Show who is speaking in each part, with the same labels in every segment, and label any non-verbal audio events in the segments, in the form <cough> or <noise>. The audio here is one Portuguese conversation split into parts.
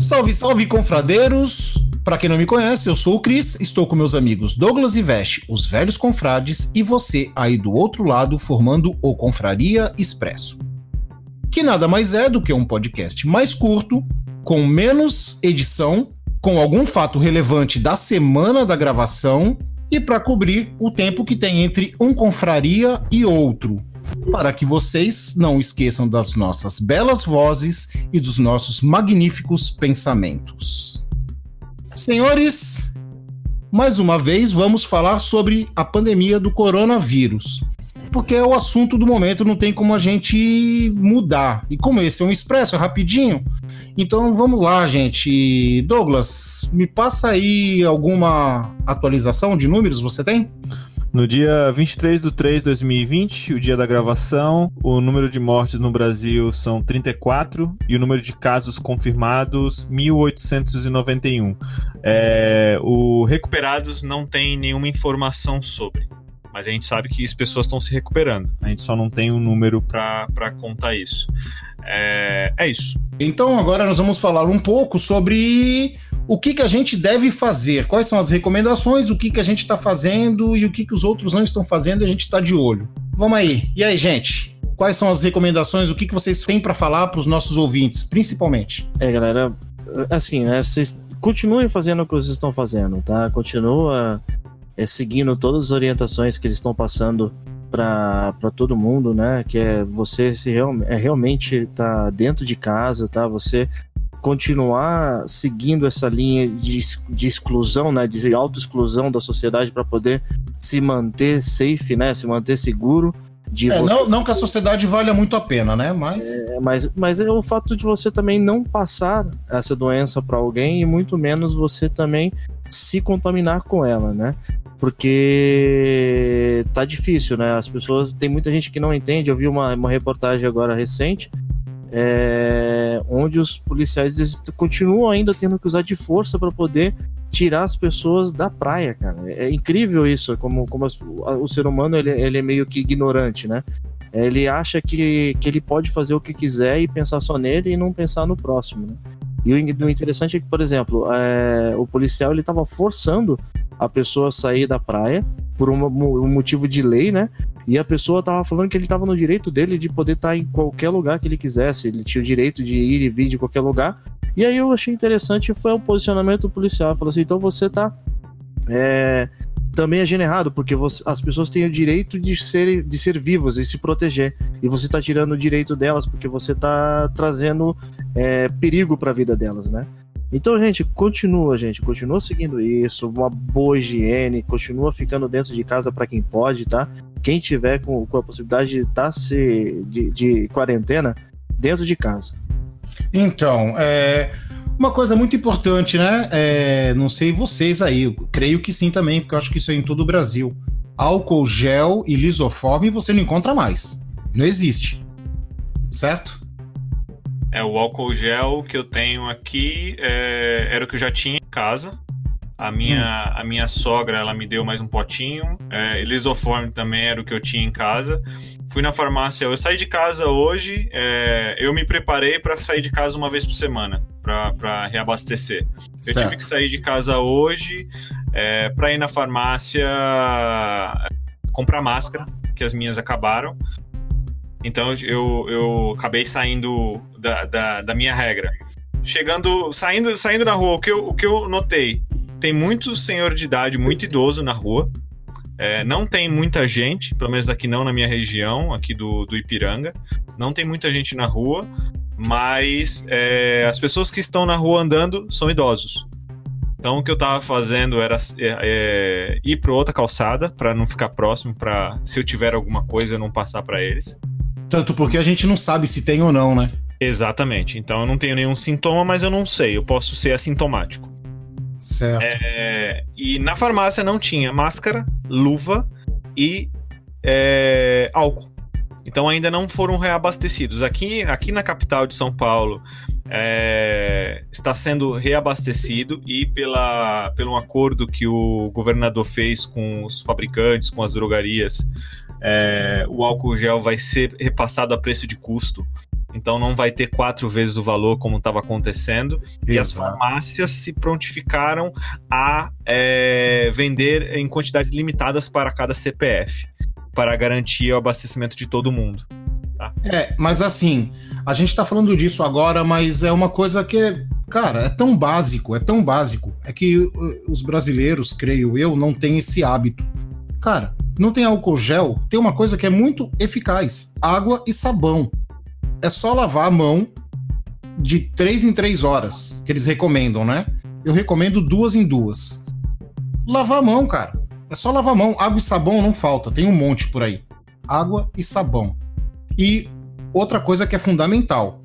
Speaker 1: Salve, salve, confradeiros! Para quem não me conhece, eu sou o Cris, estou com meus amigos Douglas e Veste, os velhos confrades, e você aí do outro lado formando o Confraria Expresso. Que nada mais é do que um podcast mais curto, com menos edição, com algum fato relevante da semana da gravação e para cobrir o tempo que tem entre um confraria e outro, para que vocês não esqueçam das nossas belas vozes e dos nossos magníficos pensamentos. Senhores, mais uma vez vamos falar sobre a pandemia do coronavírus. Porque é o assunto do momento, não tem como a gente mudar. E como esse é um expresso, é rapidinho. Então vamos lá, gente. Douglas, me passa aí alguma atualização de números você tem?
Speaker 2: No dia 23 de 3 de 2020, o dia da gravação, o número de mortes no Brasil são 34 e o número de casos confirmados 1891. É, o recuperados não tem nenhuma informação sobre, mas a gente sabe que as pessoas estão se recuperando. A gente só não tem um número para contar isso. É, é isso.
Speaker 1: Então agora nós vamos falar um pouco sobre o que, que a gente deve fazer, quais são as recomendações, o que, que a gente está fazendo e o que, que os outros não estão fazendo e a gente está de olho. Vamos aí. E aí, gente? Quais são as recomendações? O que, que vocês têm para falar para os nossos ouvintes, principalmente?
Speaker 3: É, galera, assim, né? Vocês continuem fazendo o que vocês estão fazendo, tá? Continua é, seguindo todas as orientações que eles estão passando para todo mundo, né? Que é você se real, é, realmente tá dentro de casa, tá? Você continuar seguindo essa linha de, de exclusão, né, de auto-exclusão da sociedade para poder se manter safe, né, se manter seguro.
Speaker 1: De é, você... não, não que a sociedade valha muito a pena, né? Mas...
Speaker 3: É, mas, mas é o fato de você também não passar essa doença para alguém e muito menos você também se contaminar com ela, né? Porque tá difícil, né? As pessoas, tem muita gente que não entende. Eu vi uma, uma reportagem agora recente é, onde os policiais continuam ainda tendo que usar de força para poder tirar as pessoas da praia, cara. É incrível isso, como, como as, o ser humano ele, ele é meio que ignorante, né? Ele acha que, que ele pode fazer o que quiser e pensar só nele e não pensar no próximo, né? E o, interessante é que, por exemplo, é, o policial ele estava forçando a pessoa a sair da praia por um motivo de lei, né? E a pessoa tava falando que ele tava no direito dele de poder estar tá em qualquer lugar que ele quisesse. Ele tinha o direito de ir e vir de qualquer lugar. E aí eu achei interessante foi o posicionamento policial. Falou assim: então você tá. É, também agindo errado, porque você, as pessoas têm o direito de ser, de ser vivas e se proteger. E você tá tirando o direito delas porque você tá trazendo é, perigo para a vida delas, né? Então, gente, continua, gente, continua seguindo isso, uma boa higiene, continua ficando dentro de casa para quem pode, tá? Quem tiver com, com a possibilidade de estar tá se de, de quarentena dentro de casa.
Speaker 1: Então, é uma coisa muito importante, né? É, não sei vocês aí, eu creio que sim também, porque eu acho que isso é em todo o Brasil. Álcool gel e lisoforme você não encontra mais. Não existe. Certo?
Speaker 2: É, o álcool gel que eu tenho aqui é, era o que eu já tinha em casa. A minha, hum. a minha sogra, ela me deu mais um potinho. É, lisoforme também era o que eu tinha em casa. Fui na farmácia, eu saí de casa hoje, é, eu me preparei para sair de casa uma vez por semana, para reabastecer. Eu certo. tive que sair de casa hoje é, para ir na farmácia comprar máscara, que as minhas acabaram. Então eu, eu acabei saindo da, da, da, minha regra. Chegando, saindo, saindo na rua, o que, eu, o que eu notei? Tem muito senhor de idade, muito idoso na rua. É, não tem muita gente, pelo menos aqui não na minha região, aqui do, do Ipiranga. Não tem muita gente na rua, mas é, as pessoas que estão na rua andando são idosos. Então o que eu tava fazendo era é, é, ir para outra calçada para não ficar próximo, para se eu tiver alguma coisa eu não passar para eles.
Speaker 1: Tanto porque a gente não sabe se tem ou não, né?
Speaker 2: Exatamente. Então eu não tenho nenhum sintoma, mas eu não sei. Eu posso ser assintomático.
Speaker 1: Certo.
Speaker 2: É, e na farmácia não tinha máscara, luva e é, álcool. Então ainda não foram reabastecidos. Aqui, aqui na capital de São Paulo é, está sendo reabastecido e pela, pelo acordo que o governador fez com os fabricantes, com as drogarias, é, o álcool gel vai ser repassado a preço de custo. Então não vai ter quatro vezes o valor como estava acontecendo. E as farmácias se prontificaram a é, vender em quantidades limitadas para cada CPF, para garantir o abastecimento de todo mundo.
Speaker 1: Tá? É, mas assim, a gente está falando disso agora, mas é uma coisa que, cara, é tão básico, é tão básico. É que uh, os brasileiros, creio eu, não têm esse hábito. Cara, não tem álcool gel, tem uma coisa que é muito eficaz: água e sabão é só lavar a mão de três em três horas, que eles recomendam, né? Eu recomendo duas em duas. Lavar a mão, cara. É só lavar a mão. Água e sabão não falta, tem um monte por aí. Água e sabão. E outra coisa que é fundamental: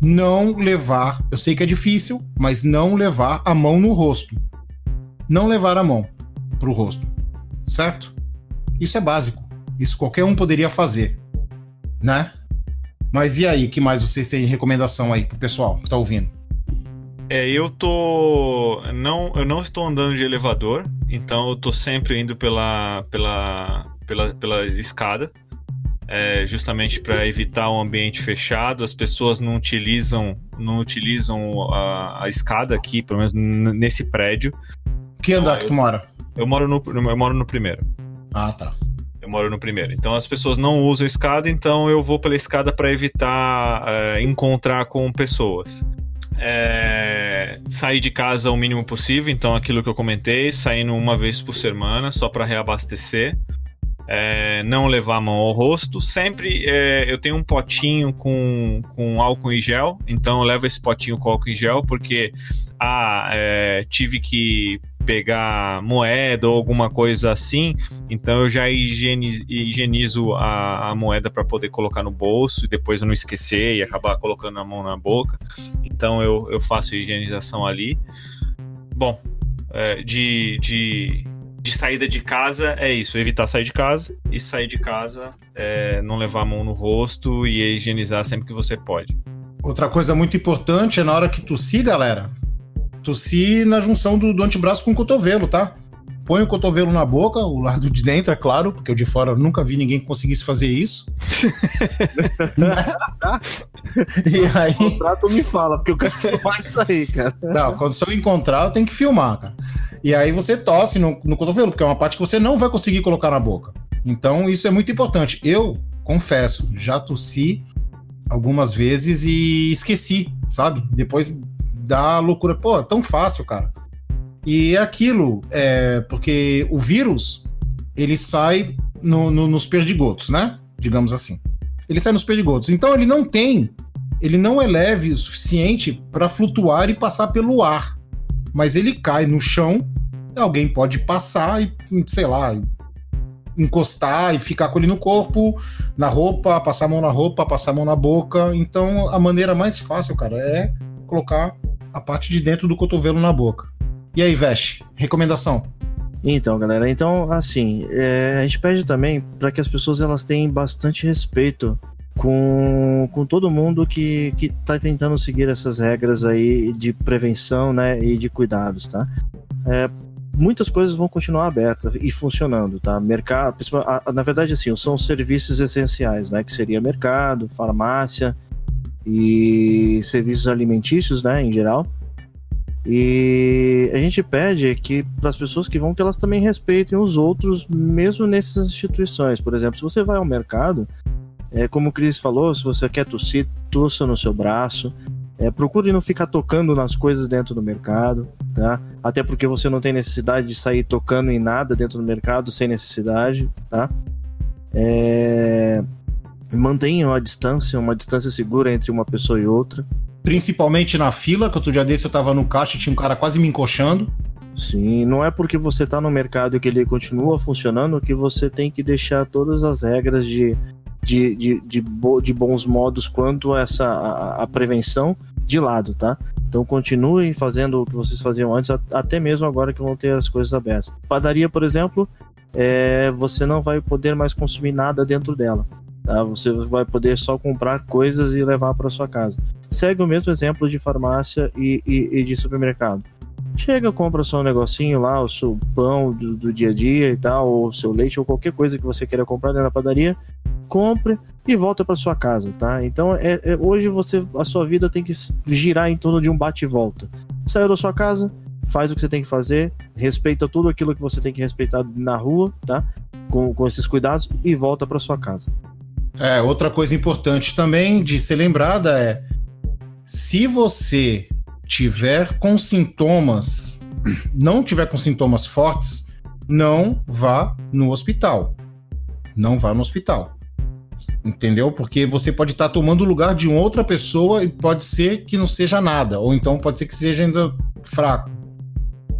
Speaker 1: não levar, eu sei que é difícil, mas não levar a mão no rosto. Não levar a mão pro rosto. Certo? Isso é básico. Isso qualquer um poderia fazer, né? Mas e aí, que mais vocês têm de recomendação aí pro pessoal que tá ouvindo?
Speaker 2: É, eu tô. Não, eu não estou andando de elevador, então eu tô sempre indo pela, pela, pela, pela escada. É, justamente para evitar um ambiente fechado, as pessoas não utilizam, não utilizam a, a escada aqui, pelo menos nesse prédio.
Speaker 1: Que andar então, que tu mora?
Speaker 2: Eu moro no, eu moro no primeiro.
Speaker 1: Ah, tá.
Speaker 2: Eu moro no primeiro. Então as pessoas não usam escada, então eu vou pela escada para evitar é, encontrar com pessoas. É, sair de casa o mínimo possível, então aquilo que eu comentei, saindo uma vez por semana só para reabastecer. É, não levar a mão ao rosto. Sempre é, eu tenho um potinho com, com álcool em gel, então eu levo esse potinho com álcool em gel porque ah, é, tive que pegar moeda ou alguma coisa assim, então eu já higienizo, higienizo a, a, moeda para poder colocar no bolso e depois eu não esquecer e acabar colocando a mão na boca. Então eu, eu faço higienização ali. Bom, é, de, de, de saída de casa é isso, evitar sair de casa e sair de casa é não levar a mão no rosto e higienizar sempre que você pode.
Speaker 1: Outra coisa muito importante é na hora que tossir, galera, Tossir na junção do, do antebraço com o cotovelo, tá? Põe o cotovelo na boca, o lado de dentro, é claro, porque eu de fora nunca vi ninguém que conseguisse fazer isso. <laughs>
Speaker 3: e aí. O contrato me fala, porque eu quero filmar isso aí, cara.
Speaker 1: Não, quando se eu encontrar, tem que filmar, cara. E aí você tosse no, no cotovelo, porque é uma parte que você não vai conseguir colocar na boca. Então, isso é muito importante. Eu, confesso, já tossi algumas vezes e esqueci, sabe? Depois dá loucura. Pô, é tão fácil, cara. E é aquilo, é, porque o vírus, ele sai no, no, nos perdigotos, né? Digamos assim. Ele sai nos perdigotos. Então ele não tem, ele não é leve o suficiente para flutuar e passar pelo ar. Mas ele cai no chão, alguém pode passar e, sei lá, encostar e ficar com ele no corpo, na roupa, passar a mão na roupa, passar a mão na boca. Então a maneira mais fácil, cara, é colocar a parte de dentro do cotovelo na boca. E aí, Veste, recomendação?
Speaker 3: Então, galera, então, assim, é, a gente pede também para que as pessoas elas tenham bastante respeito com, com todo mundo que, que tá tentando seguir essas regras aí de prevenção, né, e de cuidados, tá? É, muitas coisas vão continuar abertas e funcionando, tá? Mercado, na verdade, assim, são serviços essenciais, né, que seria mercado, farmácia, e serviços alimentícios, né, em geral. E a gente pede que para as pessoas que vão que elas também respeitem os outros, mesmo nessas instituições. Por exemplo, se você vai ao mercado, é como o Cris falou, se você quer tossir, tossa no seu braço. É, procure não ficar tocando nas coisas dentro do mercado, tá? Até porque você não tem necessidade de sair tocando em nada dentro do mercado sem necessidade, tá? É mantenham a distância, uma distância segura entre uma pessoa e outra.
Speaker 1: Principalmente na fila, que outro dia desse eu tava no caixa e tinha um cara quase me encoxando.
Speaker 3: Sim, não é porque você tá no mercado que ele continua funcionando que você tem que deixar todas as regras de de, de, de, bo, de bons modos quanto a essa a, a, prevenção de lado, tá? Então continuem fazendo o que vocês faziam antes, até mesmo agora que vão ter as coisas abertas. Padaria, por exemplo, é, você não vai poder mais consumir nada dentro dela. Tá? Você vai poder só comprar coisas e levar para sua casa. Segue o mesmo exemplo de farmácia e, e, e de supermercado. Chega, compra só um negocinho lá, o seu pão do, do, dia a dia e tal, ou o seu leite, ou qualquer coisa que você queira comprar dentro da padaria, compre e volta para sua casa, tá? Então, é, é, hoje você, a sua vida tem que girar em torno de um bate e volta. Saiu da sua casa, faz o que você tem que fazer, respeita tudo aquilo que você tem que respeitar na rua, tá? Com, com esses cuidados e volta para sua casa.
Speaker 1: É, outra coisa importante também de ser lembrada é se você tiver com sintomas, não tiver com sintomas fortes, não vá no hospital. Não vá no hospital. Entendeu? Porque você pode estar tomando o lugar de outra pessoa e pode ser que não seja nada, ou então pode ser que seja ainda fraco.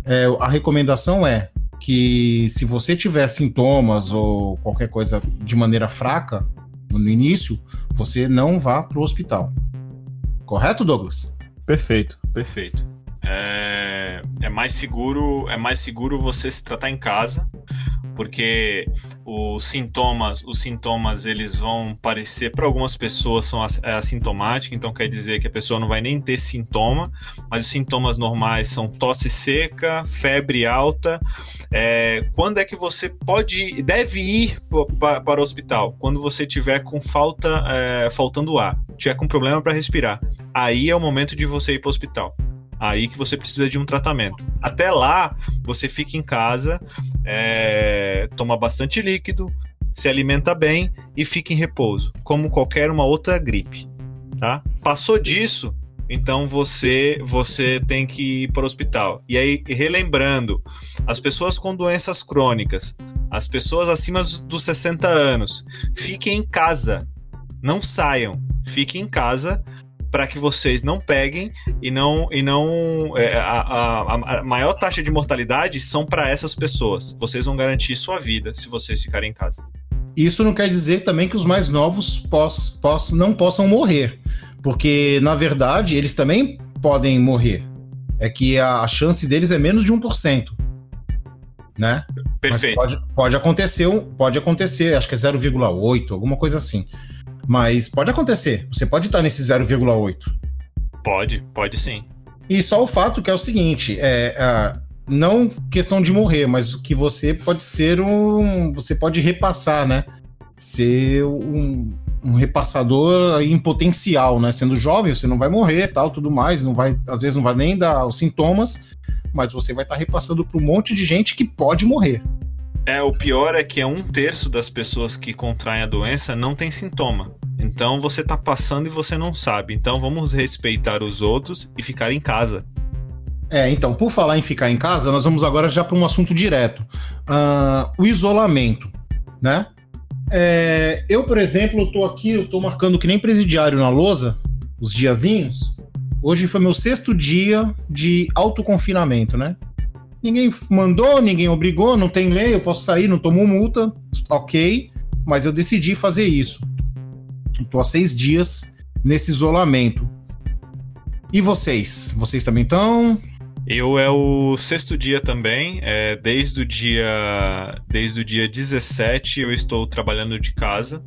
Speaker 1: É, a recomendação é que se você tiver sintomas ou qualquer coisa de maneira fraca no início, você não vá para o hospital. Correto, Douglas?
Speaker 2: Perfeito, perfeito. É, é, mais seguro, é mais seguro você se tratar em casa, porque os sintomas, os sintomas eles vão parecer para algumas pessoas são é assintomáticos, então quer dizer que a pessoa não vai nem ter sintoma, mas os sintomas normais são tosse seca, febre alta. É, quando é que você pode, deve ir para, o hospital? Quando você tiver com falta, é, faltando ar, tiver com problema para respirar, aí é o momento de você ir para o hospital aí que você precisa de um tratamento. Até lá, você fica em casa, é, toma bastante líquido, se alimenta bem e fica em repouso, como qualquer uma outra gripe. Tá? Passou disso, então você você tem que ir para o hospital. E aí, relembrando, as pessoas com doenças crônicas, as pessoas acima dos 60 anos, fiquem em casa. Não saiam. Fiquem em casa para que vocês não peguem e não e não é, a, a, a, maior taxa de mortalidade são para essas pessoas. Vocês vão garantir sua vida se vocês ficarem em casa.
Speaker 1: Isso não quer dizer também que os mais novos poss, poss, não possam morrer, porque na verdade eles também podem morrer. É que a, a chance deles é menos de 1%. Né?
Speaker 2: Perfeito.
Speaker 1: Mas pode, pode acontecer, pode acontecer, acho que é 0,8, alguma coisa assim. Mas pode acontecer. Você pode estar nesse 0,8.
Speaker 2: Pode, pode sim.
Speaker 1: E só o fato que é o seguinte, é, é, não questão de morrer, mas que você pode ser um, você pode repassar, né? Ser um, um repassador em potencial, né? Sendo jovem, você não vai morrer, tal, tudo mais, não vai, às vezes não vai nem dar os sintomas, mas você vai estar repassando para um monte de gente que pode morrer.
Speaker 2: É, o pior é que é um terço das pessoas que contraem a doença não tem sintoma. Então você tá passando e você não sabe. Então vamos respeitar os outros e ficar em casa.
Speaker 1: É, então, por falar em ficar em casa, nós vamos agora já para um assunto direto. Uh, o isolamento, né? É, eu, por exemplo, tô aqui, eu tô marcando que nem presidiário na lousa, os diazinhos. Hoje foi meu sexto dia de autoconfinamento, né? Ninguém mandou, ninguém obrigou, não tem lei, eu posso sair, não tomo multa, ok, mas eu decidi fazer isso. Estou há seis dias nesse isolamento. E vocês? Vocês também estão?
Speaker 2: Eu é o sexto dia também. É, desde o dia desde o dia 17 eu estou trabalhando de casa.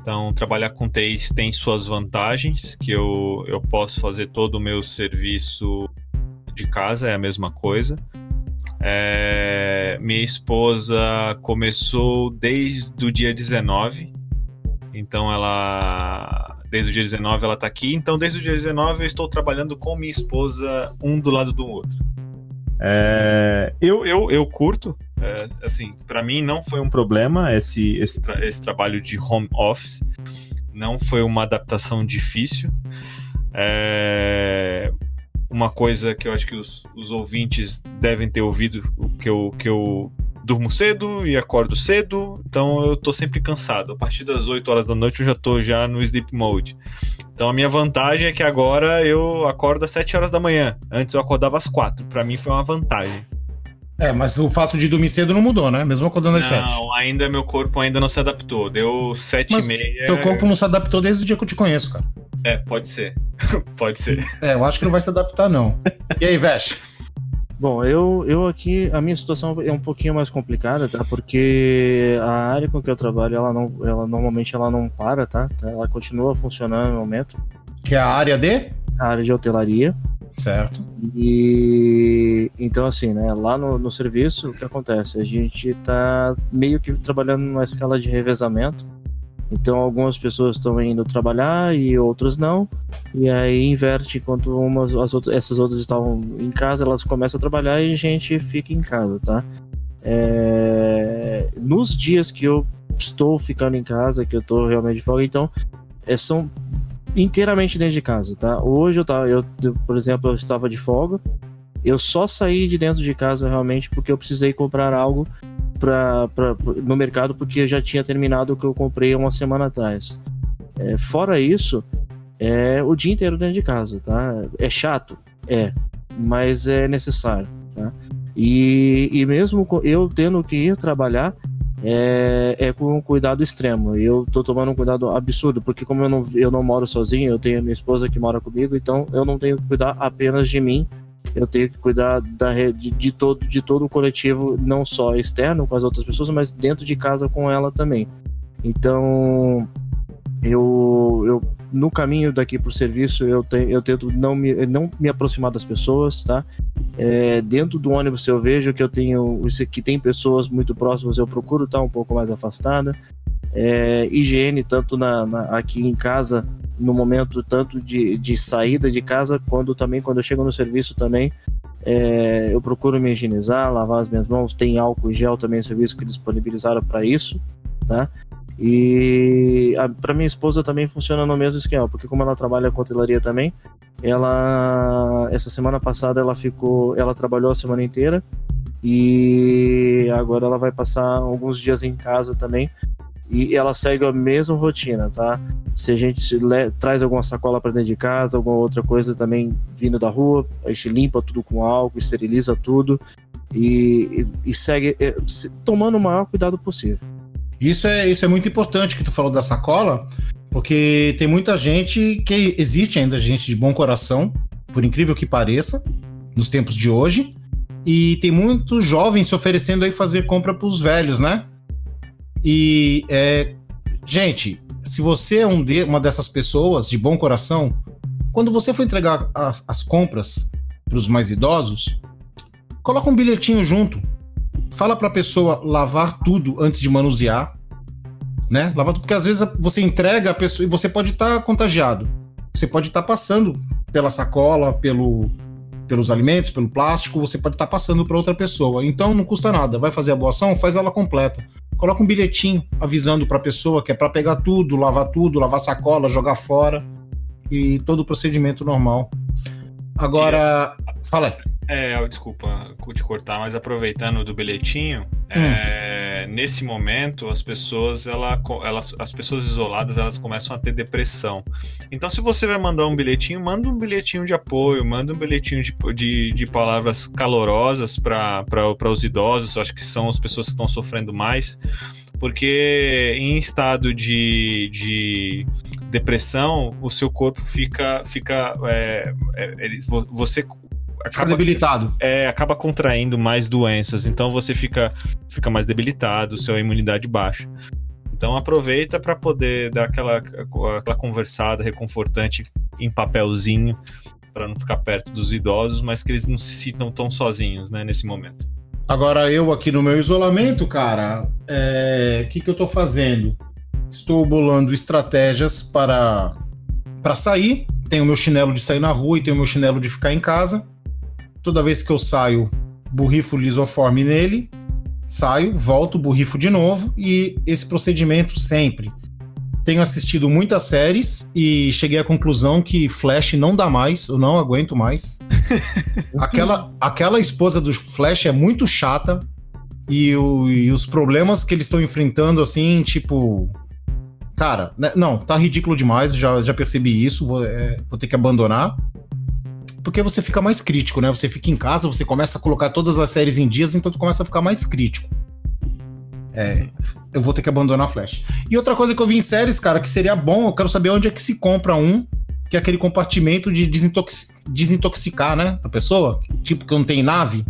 Speaker 2: Então, trabalhar com TI tem suas vantagens, que eu, eu posso fazer todo o meu serviço de casa, é a mesma coisa. É, minha esposa começou desde o dia 19, então ela. Desde o dia 19 ela tá aqui, então desde o dia 19 eu estou trabalhando com minha esposa, um do lado do outro. É, eu, eu, eu curto, é, assim, para mim não foi um problema esse, esse, tra esse trabalho de home office, não foi uma adaptação difícil. É, uma coisa que eu acho que os, os ouvintes devem ter ouvido, que eu, que eu durmo cedo e acordo cedo, então eu tô sempre cansado. A partir das 8 horas da noite eu já tô já no sleep mode. Então a minha vantagem é que agora eu acordo às 7 horas da manhã. Antes eu acordava às 4. Para mim foi uma vantagem.
Speaker 1: É, mas o fato de dormir cedo não mudou, né? Mesmo acordando às sete.
Speaker 2: Não, ainda meu corpo ainda não se adaptou. Deu sete
Speaker 1: Mas
Speaker 2: e meia.
Speaker 1: teu corpo não se adaptou desde o dia que eu te conheço, cara.
Speaker 2: É, pode ser. <laughs> pode ser.
Speaker 1: É, eu acho que não vai se adaptar, não. E aí, Veste?
Speaker 3: Bom, eu, eu aqui, a minha situação é um pouquinho mais complicada, tá? Porque a área com que eu trabalho, ela não, ela normalmente ela não para, tá? Ela continua funcionando no momento.
Speaker 1: Que é a área de?
Speaker 3: A área de hotelaria.
Speaker 1: Certo.
Speaker 3: E então, assim, né? Lá no, no serviço, o que acontece? A gente tá meio que trabalhando numa escala de revezamento. Então, algumas pessoas estão indo trabalhar e outras não. E aí inverte enquanto umas, as outras, essas outras estavam em casa, elas começam a trabalhar e a gente fica em casa, tá? É, nos dias que eu estou ficando em casa, que eu estou realmente de folga, então é, são inteiramente dentro de casa, tá? Hoje eu tava, eu, por exemplo, eu estava de folga. Eu só saí de dentro de casa realmente porque eu precisei comprar algo pra, pra, no mercado porque já tinha terminado o que eu comprei uma semana atrás. É, fora isso, é o dia inteiro dentro de casa, tá? É chato? É, mas é necessário, tá? E, e mesmo eu tendo que ir trabalhar, é, é com um cuidado extremo. Eu tô tomando um cuidado absurdo, porque como eu não, eu não moro sozinho, eu tenho minha esposa que mora comigo, então eu não tenho que cuidar apenas de mim, eu tenho que cuidar da, de, de, todo, de todo o coletivo, não só externo com as outras pessoas, mas dentro de casa com ela também. Então, eu, eu no caminho daqui para o serviço, eu, tenho, eu tento não me, não me aproximar das pessoas, tá? É, dentro do ônibus, eu vejo que eu tenho que tem pessoas muito próximas, eu procuro estar um pouco mais afastada. É, higiene, tanto na, na, aqui em casa, no momento tanto de, de saída de casa, quando também quando eu chego no serviço também, é, eu procuro me higienizar, lavar as minhas mãos. Tem álcool e gel também, serviço que disponibilizaram para isso, tá? E para minha esposa também funciona no mesmo esquema, porque como ela trabalha com hotelaria também, ela essa semana passada ela ficou, ela trabalhou a semana inteira e agora ela vai passar alguns dias em casa também. E ela segue a mesma rotina, tá? Se a gente traz alguma sacola para dentro de casa, alguma outra coisa também vindo da rua, a gente limpa tudo com álcool, esteriliza tudo e, e, e segue é, tomando o maior cuidado possível.
Speaker 1: Isso é, isso é muito importante que tu falou da sacola, porque tem muita gente que existe ainda gente de bom coração, por incrível que pareça, nos tempos de hoje, e tem muitos jovens se oferecendo aí fazer compra para os velhos, né? E é, gente, se você é um de, uma dessas pessoas de bom coração, quando você for entregar as, as compras para os mais idosos, coloca um bilhetinho junto fala para a pessoa lavar tudo antes de manusear, né? Lavar tudo, porque às vezes você entrega a pessoa e você pode estar tá contagiado. Você pode estar tá passando pela sacola, pelo, pelos alimentos, pelo plástico, você pode estar tá passando para outra pessoa. Então não custa nada. Vai fazer a boa ação, faz ela completa. Coloca um bilhetinho avisando para a pessoa que é para pegar tudo, lavar tudo, lavar sacola, jogar fora e todo o procedimento normal. Agora, fala.
Speaker 2: É, desculpa te cortar, mas aproveitando do bilhetinho, hum. é, nesse momento as pessoas, ela, elas, as pessoas isoladas, elas começam a ter depressão. Então, se você vai mandar um bilhetinho, manda um bilhetinho de apoio, manda um bilhetinho de, de, de palavras calorosas para os idosos, acho que são as pessoas que estão sofrendo mais porque em estado de, de depressão o seu corpo fica fica é, é, você
Speaker 1: acaba debilitado.
Speaker 2: É, acaba contraindo mais doenças, então você fica, fica mais debilitado, sua imunidade baixa. Então aproveita para poder dar aquela, aquela conversada reconfortante em papelzinho para não ficar perto dos idosos, mas que eles não se sintam tão sozinhos, né, nesse momento.
Speaker 1: Agora eu aqui no meu isolamento, cara, o é... que que eu tô fazendo? Estou bolando estratégias para para sair. Tenho o meu chinelo de sair na rua e tenho o meu chinelo de ficar em casa. Toda vez que eu saio, borrifo lisoforme nele, saio, volto, borrifo de novo e esse procedimento sempre. Tenho assistido muitas séries e cheguei à conclusão que Flash não dá mais, eu não aguento mais. <laughs> aquela, aquela esposa do Flash é muito chata e, o, e os problemas que eles estão enfrentando, assim, tipo. Cara, né, não, tá ridículo demais, já, já percebi isso, vou, é, vou ter que abandonar. Porque você fica mais crítico, né? Você fica em casa, você começa a colocar todas as séries em dias, então tu começa a ficar mais crítico. É, eu vou ter que abandonar a Flash. E outra coisa que eu vi em séries, cara, que seria bom, eu quero saber onde é que se compra um, que é aquele compartimento de desintox desintoxicar, né? A pessoa, tipo que não tem nave.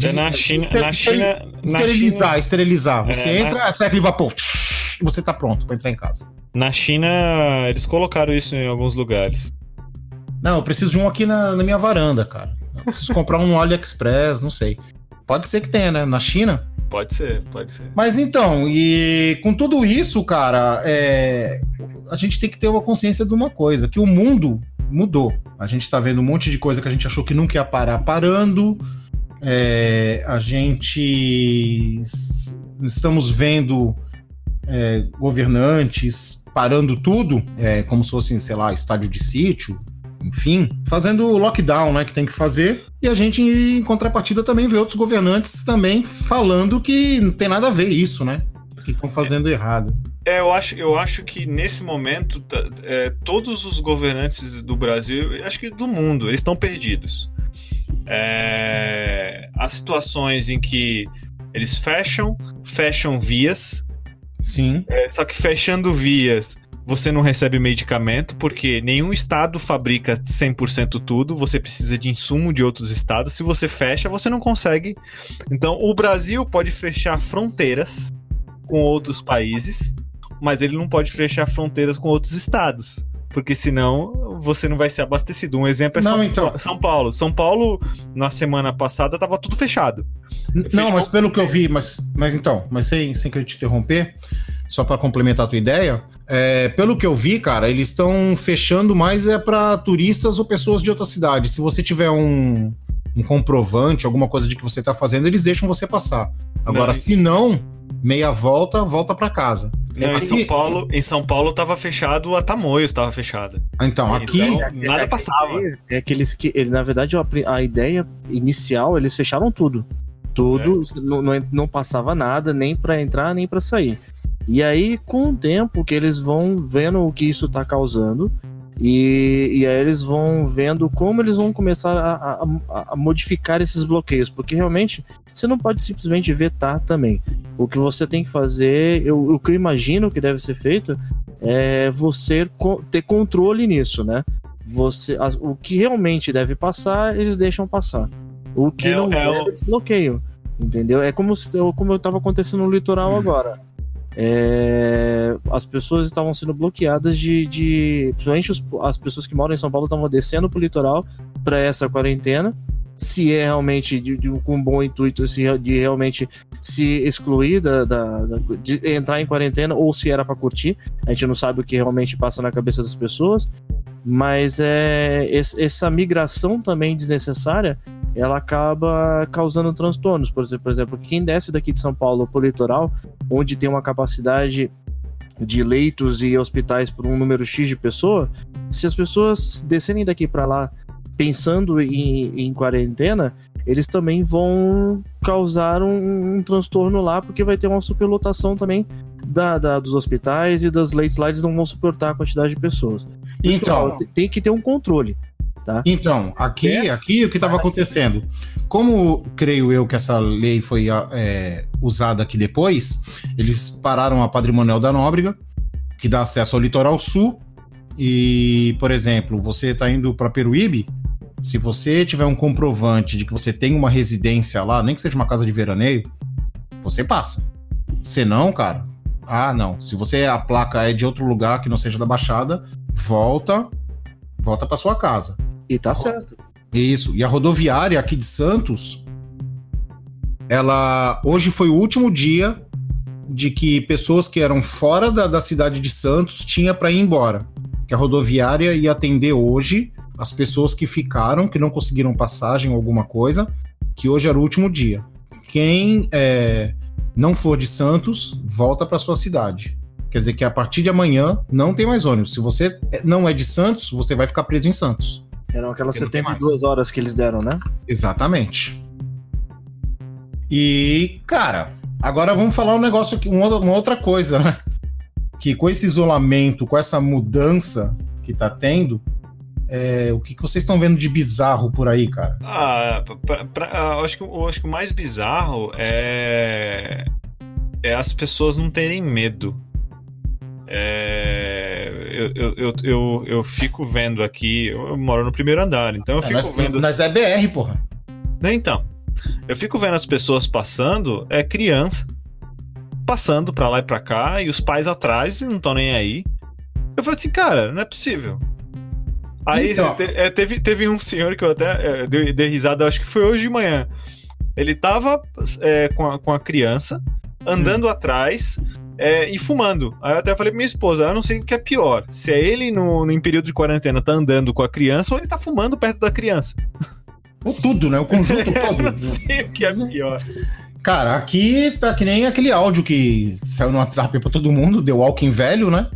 Speaker 2: É na China, na China,
Speaker 1: esterilizar, China, esterilizar. Você é, entra, na... sai aquele vapor, você tá pronto para entrar em casa.
Speaker 2: Na China, eles colocaram isso em alguns lugares.
Speaker 1: Não, eu preciso de um aqui na, na minha varanda, cara. Eu preciso comprar um no AliExpress, não sei. Pode ser que tenha, né? Na China.
Speaker 2: Pode ser, pode ser.
Speaker 1: Mas então, e com tudo isso, cara, é... a gente tem que ter uma consciência de uma coisa, que o mundo mudou. A gente tá vendo um monte de coisa que a gente achou que nunca ia parar parando. É... A gente estamos vendo é, governantes parando tudo, é, como se fosse, sei lá, estádio de sítio, enfim, fazendo o lockdown, né, que tem que fazer. E a gente, em contrapartida, também vê outros governantes também falando que não tem nada a ver isso, né? Que estão fazendo é, errado.
Speaker 2: É, eu acho, eu acho que nesse momento, é, todos os governantes do Brasil, acho que do mundo, eles estão perdidos. É, as situações em que eles fecham, fecham vias.
Speaker 1: Sim.
Speaker 2: É, só que fechando vias, você não recebe medicamento, porque nenhum estado fabrica 100% tudo, você precisa de insumo de outros estados. Se você fecha, você não consegue. Então, o Brasil pode fechar fronteiras com outros países, mas ele não pode fechar fronteiras com outros estados. Porque senão você não vai ser abastecido. Um exemplo é
Speaker 1: não,
Speaker 2: São,
Speaker 1: então.
Speaker 2: São Paulo. São Paulo, na semana passada, estava tudo fechado.
Speaker 1: Não, mas pelo que eu vi, mas, mas então, mas sem, sem querer te interromper, só para complementar a tua ideia, é, pelo que eu vi, cara, eles estão fechando mais é para turistas ou pessoas de outra cidade. Se você tiver um, um comprovante, alguma coisa de que você está fazendo, eles deixam você passar. Agora, não, se não, meia volta, volta para casa.
Speaker 2: Não, aqui... em São Paulo, em São Paulo tava fechado a Tamoios, estava fechada.
Speaker 1: Então, aqui então,
Speaker 2: nada passava.
Speaker 3: É aqueles que, ele, na verdade, a ideia inicial, eles fecharam tudo. Tudo, é. não, não, não passava nada, nem para entrar, nem para sair. E aí, com o tempo que eles vão vendo o que isso está causando, e, e aí eles vão vendo como eles vão começar a, a, a, modificar esses bloqueios, porque realmente você não pode simplesmente vetar também. O que você tem que fazer, eu, o que eu imagino que deve ser feito, é você ter controle nisso, né? Você, o que realmente deve passar, eles deixam passar. O que é, não é deve, o... eles bloqueiam. Entendeu? É como, como estava acontecendo no litoral hum. agora é, as pessoas estavam sendo bloqueadas de. de principalmente os, as pessoas que moram em São Paulo estavam descendo para o litoral para essa quarentena. Se é realmente de, de, com um bom intuito se, de realmente se excluir da, da, da, de entrar em quarentena ou se era para curtir. A gente não sabe o que realmente passa na cabeça das pessoas. Mas é, essa migração também desnecessária ela acaba causando transtornos. Por exemplo, por exemplo, quem desce daqui de São Paulo para o litoral, onde tem uma capacidade de leitos e hospitais por um número X de pessoas, se as pessoas descerem daqui para lá pensando em, em, quarentena, eles também vão causar um, um, transtorno lá, porque vai ter uma superlotação também da, da, dos hospitais e das leitos lá, eles não vão suportar a quantidade de pessoas. Então, tem que ter um controle. Tá?
Speaker 1: Então, aqui, aqui o que estava acontecendo? Como creio eu que essa lei foi é, usada aqui depois, eles pararam a Patrimonial da Nóbrega, que dá acesso ao litoral sul. E, por exemplo, você está indo para Peruíbe, se você tiver um comprovante de que você tem uma residência lá, nem que seja uma casa de veraneio, você passa. Se não, cara, ah, não. Se você a placa é de outro lugar que não seja da Baixada, volta, volta para sua casa.
Speaker 3: E tá certo.
Speaker 1: Isso. E a rodoviária aqui de Santos, ela hoje foi o último dia de que pessoas que eram fora da, da cidade de Santos tinha para ir embora. Que a rodoviária ia atender hoje as pessoas que ficaram, que não conseguiram passagem ou alguma coisa, que hoje era o último dia. Quem é, não for de Santos, volta para sua cidade. Quer dizer que a partir de amanhã não tem mais ônibus. Se você não é de Santos, você vai ficar preso em Santos.
Speaker 3: Eram aquelas 72 horas que eles deram, né?
Speaker 1: Exatamente. E, cara, agora vamos falar um negócio uma, outra coisa, né? Que com esse isolamento, com essa mudança que tá tendo, É, o que, que vocês estão vendo de bizarro por aí, cara?
Speaker 2: Ah, pra, pra, ah, acho, que, eu acho que o mais bizarro é, é as pessoas não terem medo. É, eu, eu, eu, eu, fico vendo aqui, eu moro no primeiro andar, então eu
Speaker 1: É,
Speaker 2: fico vendo.
Speaker 1: nós é BR, porra.
Speaker 2: Né, Então, eu fico vendo as pessoas passando, é criança, passando pra lá e pra cá, e os pais atrás não estão nem aí. Eu falei assim, cara, não é possível. Aí
Speaker 1: Então.
Speaker 2: te- é, teve, teve um senhor que eu até é, dei, dei risada, acho que foi hoje de manhã. Ele tava é, com, a, com a criança, andando
Speaker 1: Hum.
Speaker 2: atrás é, e fumando. Aí eu até falei pra minha esposa, eu não sei o que é pior. Se é ele no, no em período de quarentena tá andando com a criança ou ele tá fumando perto da criança.
Speaker 1: O tudo, né? O conjunto <laughs>
Speaker 2: Eu não
Speaker 1: todo.
Speaker 2: sei o que é pior.
Speaker 1: Cara, aqui tá que nem aquele áudio que saiu no WhatsApp pra todo mundo, deu walking velho, né?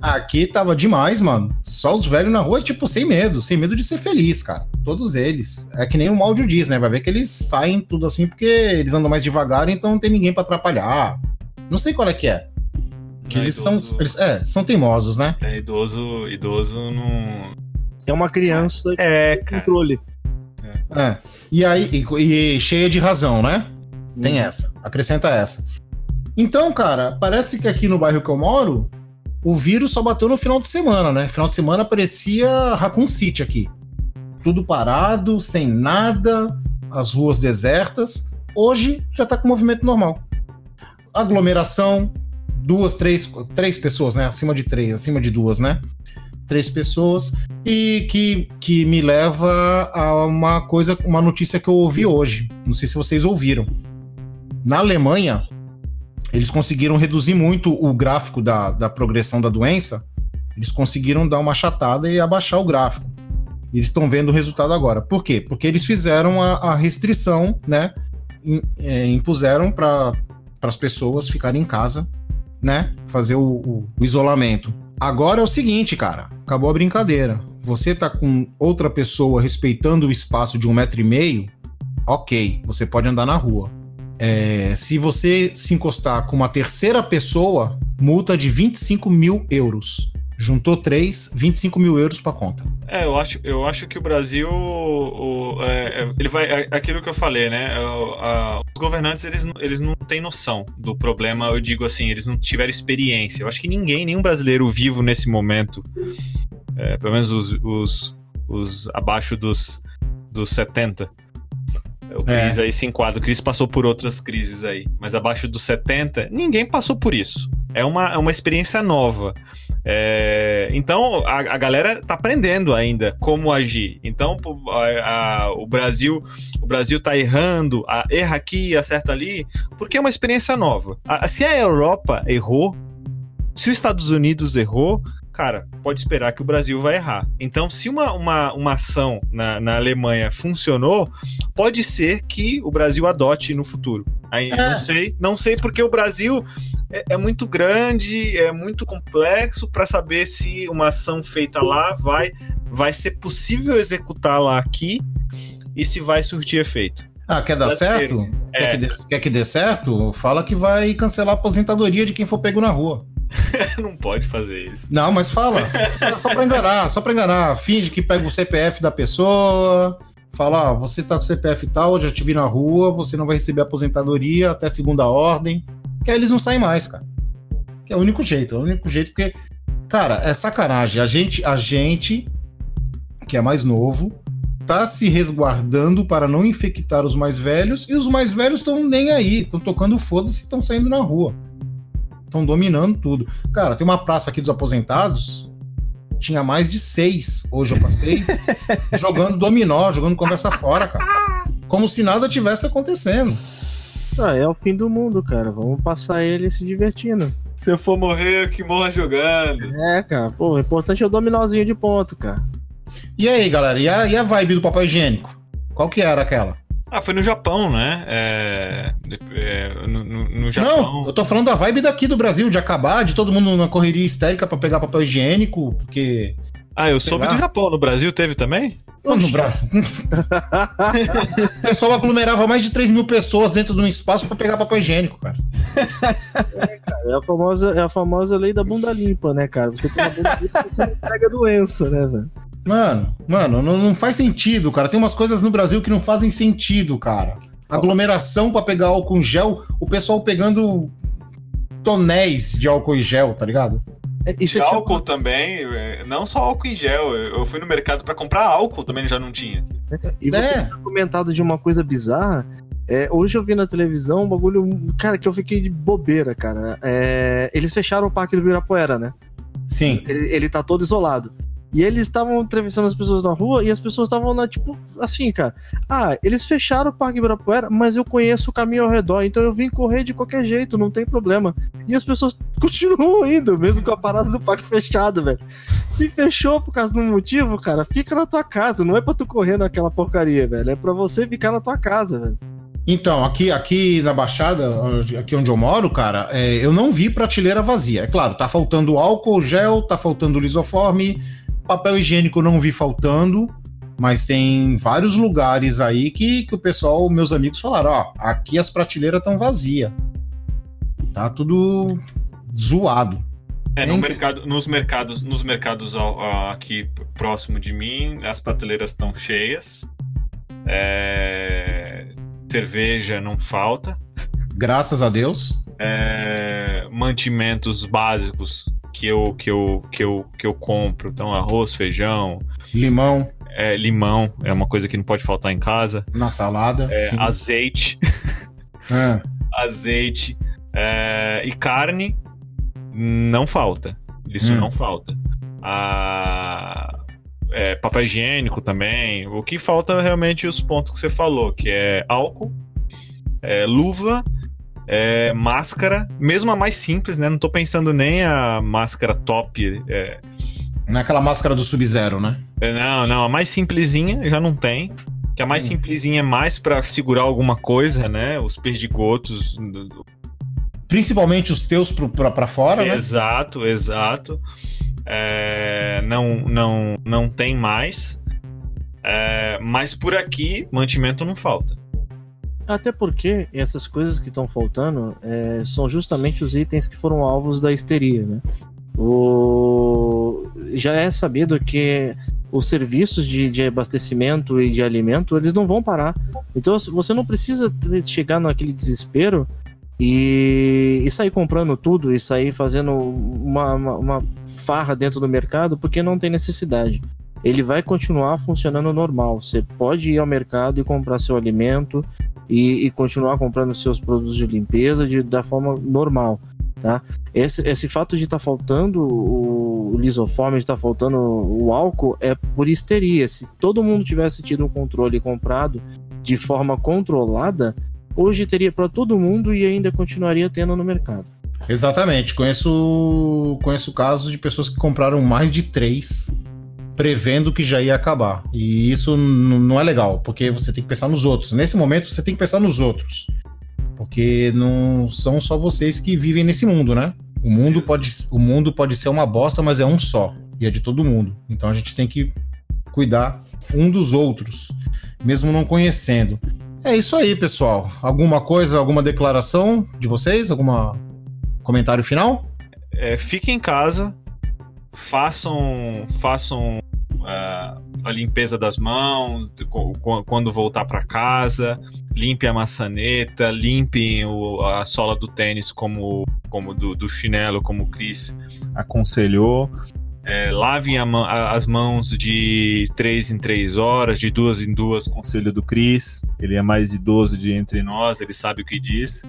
Speaker 1: Aqui tava demais, mano. Só os velhos na rua, tipo, sem medo, sem medo de ser feliz, cara. Todos eles. É que nem o áudio diz, né? Vai ver que eles saem tudo assim porque eles andam mais devagar, então não tem ninguém pra atrapalhar. Não sei qual é que é. Que
Speaker 2: Não,
Speaker 1: eles
Speaker 2: idoso-
Speaker 1: são. Eles, é, são teimosos, né?
Speaker 2: É, idoso, idoso não.
Speaker 3: É uma criança
Speaker 2: É,
Speaker 3: sem
Speaker 2: cara.
Speaker 3: controle.
Speaker 1: É. E aí, e, e cheia de razão, né? Tem
Speaker 3: Uhum.
Speaker 1: essa. Acrescenta essa. Então, cara, parece que aqui no bairro que eu moro, o vírus só bateu no final de semana, né? Final de semana parecia Raccoon City aqui. Tudo parado, sem nada, as ruas desertas. Hoje já tá com movimento normal. Aglomeração, duas, três, três pessoas, né? Acima de três, acima de duas, né? Três pessoas. E que, que me leva a uma coisa, uma notícia que eu ouvi hoje. Não sei se vocês ouviram. Na Alemanha, eles conseguiram reduzir muito o gráfico da, da progressão da doença. Eles conseguiram dar uma achatada e abaixar o gráfico. Eles estão vendo o resultado agora. Por quê? Porque eles fizeram a, a restrição, né? É, impuseram para as pessoas ficarem em casa, né? Fazer o, o- o isolamento. Agora é o seguinte, cara. Acabou a brincadeira. Você tá com outra pessoa respeitando o espaço de um metro e meio, ok, você pode andar na rua. É, se você se encostar com uma terceira pessoa, multa de 25 mil euros. Juntou três, 25 mil euros pra conta.
Speaker 2: É, eu acho, eu acho que o Brasil, o- é, é, ele vai, é aquilo que eu falei, né? é, o- a- os governantes eles, não- eles não têm noção do problema. Eu digo assim, eles não tiveram experiência. Eu acho que ninguém, nenhum brasileiro vivo nesse momento, é, pelo menos os, os, os abaixo dos, dos 70. O Cris
Speaker 1: É.
Speaker 2: aí se enquadra. O Cris passou por outras crises aí, mas abaixo dos 70, ninguém passou por isso. É uma, é uma experiência nova. É, então a, a galera tá aprendendo ainda como agir. Então a- a- o Brasil, o Brasil tá errando, erra aqui, acerta ali, porque é uma experiência nova. Se a Europa errou, se os Estados Unidos errou, cara, pode esperar que o Brasil vai errar. Então, se uma, uma, uma ação na, na Alemanha funcionou, pode ser que o Brasil adote no futuro. Aí,
Speaker 1: É.
Speaker 2: Não sei, não sei porque o Brasil é, é muito grande, é muito complexo para saber se uma ação feita lá vai, vai ser possível executá-la aqui e se vai surtir efeito.
Speaker 1: Ah, quer dar certo? Quer,
Speaker 2: É.
Speaker 1: que dê, quer que dê certo? Fala que vai cancelar a aposentadoria de quem for pego na rua. <laughs>
Speaker 2: não pode fazer isso.
Speaker 1: Não, mas fala. só, pra enganar, só pra enganar. Finge que pega o CPF da pessoa. Fala, ah, você tá com CPF tal, já te vi na rua, você não vai receber aposentadoria até segunda ordem. Que aí eles não saem mais, cara. Que é o único jeito, é o único jeito, porque, cara, é sacanagem. A gente, a gente, que é mais novo, tá se resguardando para não infectar os mais velhos, e os mais velhos estão nem aí, estão tocando foda-se e estão saindo na rua. Estão dominando tudo. Cara, tem uma praça aqui dos aposentados. Tinha mais de seis. Hoje eu passei <laughs> jogando dominó, jogando conversa fora, cara. Como se nada tivesse acontecendo.
Speaker 3: Ah, é o fim do mundo, cara. Vamos passar ele se divertindo.
Speaker 2: Se eu for morrer, que morra jogando.
Speaker 3: É, cara. Pô, o importante é o dominózinho de ponto, cara.
Speaker 1: E aí, galera? E a, e a vibe do papel higiênico? Qual que era aquela?
Speaker 2: Ah, foi no Japão, né? É, é, no, no- no Japão.
Speaker 1: Não, eu tô falando da vibe daqui do Brasil, de acabar, de todo mundo na correria histérica pra pegar papel higiênico, porque.
Speaker 2: Ah, eu
Speaker 1: Sei
Speaker 2: soube
Speaker 1: lá.
Speaker 2: do Japão. No Brasil teve também?
Speaker 1: Pô, no Bra... <laughs> o pessoal aglomerava mais de 3 mil pessoas dentro de um espaço pra pegar papel higiênico, cara.
Speaker 3: É a famosa, é a famosa lei da bunda limpa, né, cara? Você tem a bunda limpa, você não pega doença, né, velho?
Speaker 1: Mano, mano, não, não faz sentido, cara. Tem umas coisas no Brasil que não fazem sentido, cara. Aglomeração para pegar álcool em gel, o pessoal pegando tonéis de álcool em gel, tá ligado?
Speaker 2: É, isso é álcool tipo... também, é, não só álcool em gel. Eu fui no mercado para comprar álcool, também já não tinha.
Speaker 3: E você é. comentado de uma coisa bizarra. É, hoje eu vi na televisão um bagulho, cara, que eu fiquei de bobeira, cara. É, eles fecharam o parque do Ibirapuera, né?
Speaker 1: Sim.
Speaker 3: Ele, ele tá todo isolado. E eles estavam entrevistando as pessoas na rua e as pessoas estavam na, tipo, assim, cara. Ah, eles fecharam o Parque Ibirapuera, mas eu conheço o caminho ao redor, então eu vim correr de qualquer jeito, não tem problema. E as pessoas <laughs> continuam indo, mesmo com a parada do parque fechado, velho. Se fechou por causa de um motivo, cara, fica na tua casa. Não é pra tu correr naquela porcaria, velho. É pra você ficar na tua casa, velho.
Speaker 1: Então, aqui, aqui na Baixada, aqui onde eu moro, cara, é, eu não vi prateleira vazia. É claro, tá faltando álcool, gel, tá faltando lisoforme, papel higiênico não vi faltando, mas tem vários lugares aí que, que o pessoal, meus amigos falaram, ó, aqui as prateleiras estão vazias. Tá tudo zoado.
Speaker 2: É, no mercado, nos mercados, nos mercados aqui próximo de mim, as prateleiras estão cheias. É, cerveja não falta.
Speaker 1: Graças a Deus.
Speaker 2: É, mantimentos básicos que eu, que eu, que eu, que eu compro. Então, arroz, feijão.
Speaker 1: Limão.
Speaker 2: É, limão é uma coisa que não pode faltar em casa.
Speaker 1: Na salada.
Speaker 2: É, azeite. É. <laughs> azeite. É, e carne não falta. Isso hum. não falta. A, é, papel higiênico também. O que falta é realmente os pontos que você falou, que é álcool, é, luva é, máscara, mesmo a mais simples, né? Não tô pensando nem a máscara top. É...
Speaker 1: Naquela máscara do Sub-Zero, né?
Speaker 2: É, não, não, a mais simplesinha já não tem. Que a mais hum. simplesinha é mais para segurar alguma coisa, né? Os perdigotos.
Speaker 1: Principalmente os teus para fora,
Speaker 2: né? Exato, exato. É, não, não, não tem mais. É, mas por aqui, mantimento não falta.
Speaker 3: Até porque essas coisas que estão faltando é, são justamente os itens que foram alvos da histeria, né? O... Já é sabido que os serviços de, de abastecimento e de alimento, eles não vão parar. Então você não precisa chegar naquele desespero e, e, sair comprando tudo e sair fazendo uma, uma, uma, farra dentro do mercado porque não tem necessidade. Ele vai continuar funcionando normal. Você pode ir ao mercado e comprar seu alimento, e, e continuar comprando seus produtos de limpeza de, da forma normal. Tá? Esse, esse fato de estar tá faltando o, o lisoforme, de estar tá faltando o álcool, é por histeria. Se todo mundo tivesse tido um controle comprado de forma controlada, hoje teria para todo mundo e ainda continuaria tendo no mercado.
Speaker 1: Exatamente. Conheço, conheço casos de pessoas que compraram mais de três prevendo que já ia acabar. E isso não é legal, porque você tem que pensar nos outros. Nesse momento, você tem que pensar nos outros. Porque não são só vocês que vivem nesse mundo, né? O mundo pode, o mundo pode ser uma bosta, mas é um só. E é de todo mundo. Então a gente tem que cuidar um dos outros, mesmo não conhecendo. É isso aí, pessoal. Alguma coisa, alguma declaração de vocês? Alguma comentário final?
Speaker 2: É, fique em casa, façam façam a limpeza das mãos quando voltar para casa, limpe a maçaneta, limpe o, a sola do tênis como, como do, do chinelo, como o Chris aconselhou. É, lavem a, as mãos de três em três horas, de duas em duas, conselho do Chris. Ele é mais idoso de entre nós, ele sabe o que diz.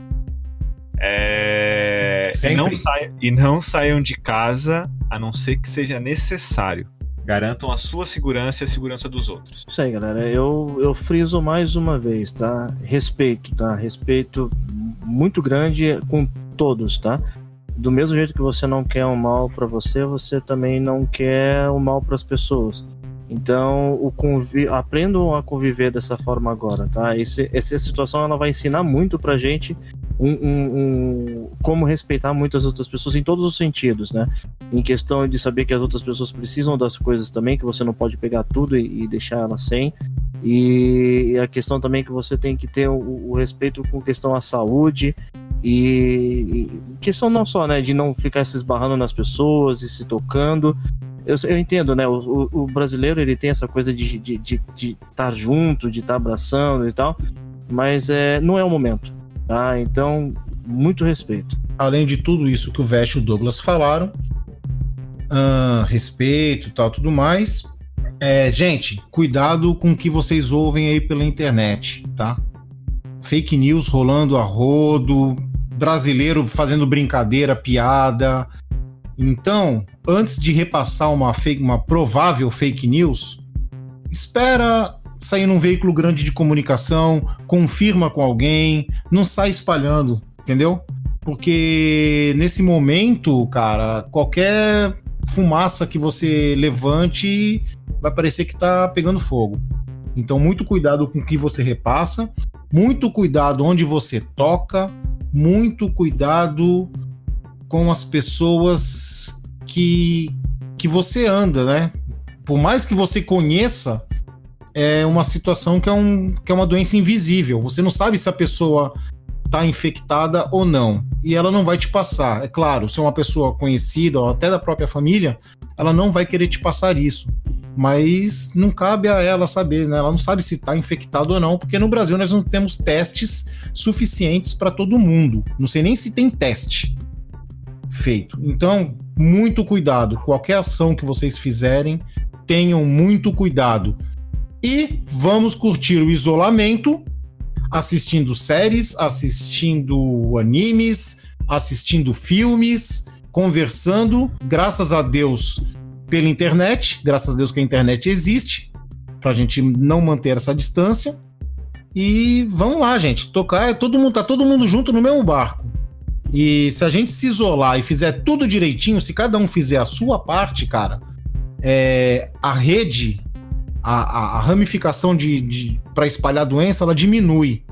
Speaker 2: É, e, não saiam, e não saiam de casa a não ser que seja necessário. Garantam a sua segurança e a segurança dos outros.
Speaker 3: Isso aí, galera. Eu, eu friso mais uma vez, tá? Respeito, tá? Respeito muito grande com todos, tá? Do mesmo jeito que você não quer o mal para você, você também não quer o mal para as pessoas. Então, o convi... aprendam a conviver dessa forma agora, tá? Esse, essa situação ela vai ensinar muito pra gente um, um, um, como respeitar muitas outras pessoas em todos os sentidos, né? Em questão de saber que as outras pessoas precisam das coisas também, que você não pode pegar tudo e, e deixar elas sem. E a questão também que você tem que ter o, o respeito com questão à saúde e, e, questão não só, né, de não ficar se esbarrando nas pessoas e se tocando, eu, eu entendo, né? O, o, brasileiro ele tem essa coisa de estar de, de, de estar junto, de estar abraçando e tal, mas é, não é o momento, tá? Então, muito respeito.
Speaker 1: Além de tudo isso que o Veste e o Douglas falaram, uh, respeito tal, tudo mais. É, gente, cuidado com o que vocês ouvem aí pela internet, tá? Fake news rolando a rodo, brasileiro fazendo brincadeira, piada. Então, antes de repassar uma, fake, uma provável fake news, espera sair num veículo grande de comunicação, confirma com alguém, não sai espalhando, entendeu? Porque nesse momento, cara, qualquer fumaça que você levante vai parecer que tá pegando fogo. Então, muito cuidado com o que você repassa, muito cuidado onde você toca, muito cuidado com as pessoas que, que você anda, né? Por mais que você conheça, é uma situação que é, um, que é uma doença invisível. Você não sabe se a pessoa está infectada ou não. E ela não vai te passar. É claro, se é uma pessoa conhecida ou até da própria família, ela não vai querer te passar isso. Mas não cabe a ela saber, né? Ela não sabe se está infectado ou não, porque no Brasil nós não temos testes suficientes para todo mundo. Não sei nem se tem teste feito. Então, muito cuidado. Qualquer ação que vocês fizerem, tenham muito cuidado. E vamos curtir o isolamento assistindo séries, assistindo animes, assistindo filmes, conversando, graças a Deus, pela internet, graças a Deus que a internet existe, pra gente não manter essa distância. E vamos lá, gente, tocar, todo mundo tá todo mundo junto no mesmo barco. E se a gente se isolar e fizer tudo direitinho, se cada um fizer a sua parte, cara, é, a rede, a, a, a ramificação de, de para espalhar a doença, ela diminui.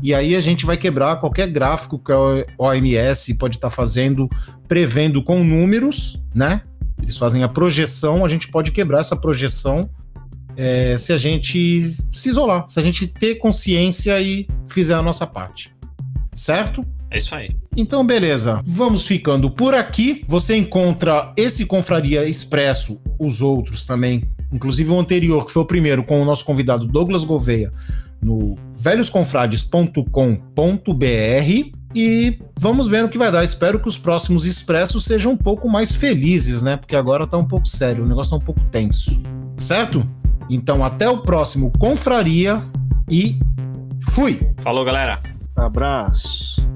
Speaker 1: E aí a gente vai quebrar qualquer gráfico que a OMS pode estar tá fazendo, prevendo com números, né? Eles fazem a projeção, a gente pode quebrar essa projeção é, se a gente se isolar, se a gente ter consciência e fizer a nossa parte. Certo?
Speaker 2: É isso aí.
Speaker 1: Então, beleza. Vamos ficando por aqui. Você encontra esse Confraria Expresso, os outros também, inclusive o anterior, que foi o primeiro, com o nosso convidado Douglas Gouveia, no velhosconfrades.com.br. E vamos ver o que vai dar. Espero que os próximos expressos sejam um pouco mais felizes, né? Porque agora tá um pouco sério, o negócio tá um pouco tenso. Certo? Então, até o próximo Confraria e fui!
Speaker 2: Falou, galera!
Speaker 3: Abraço!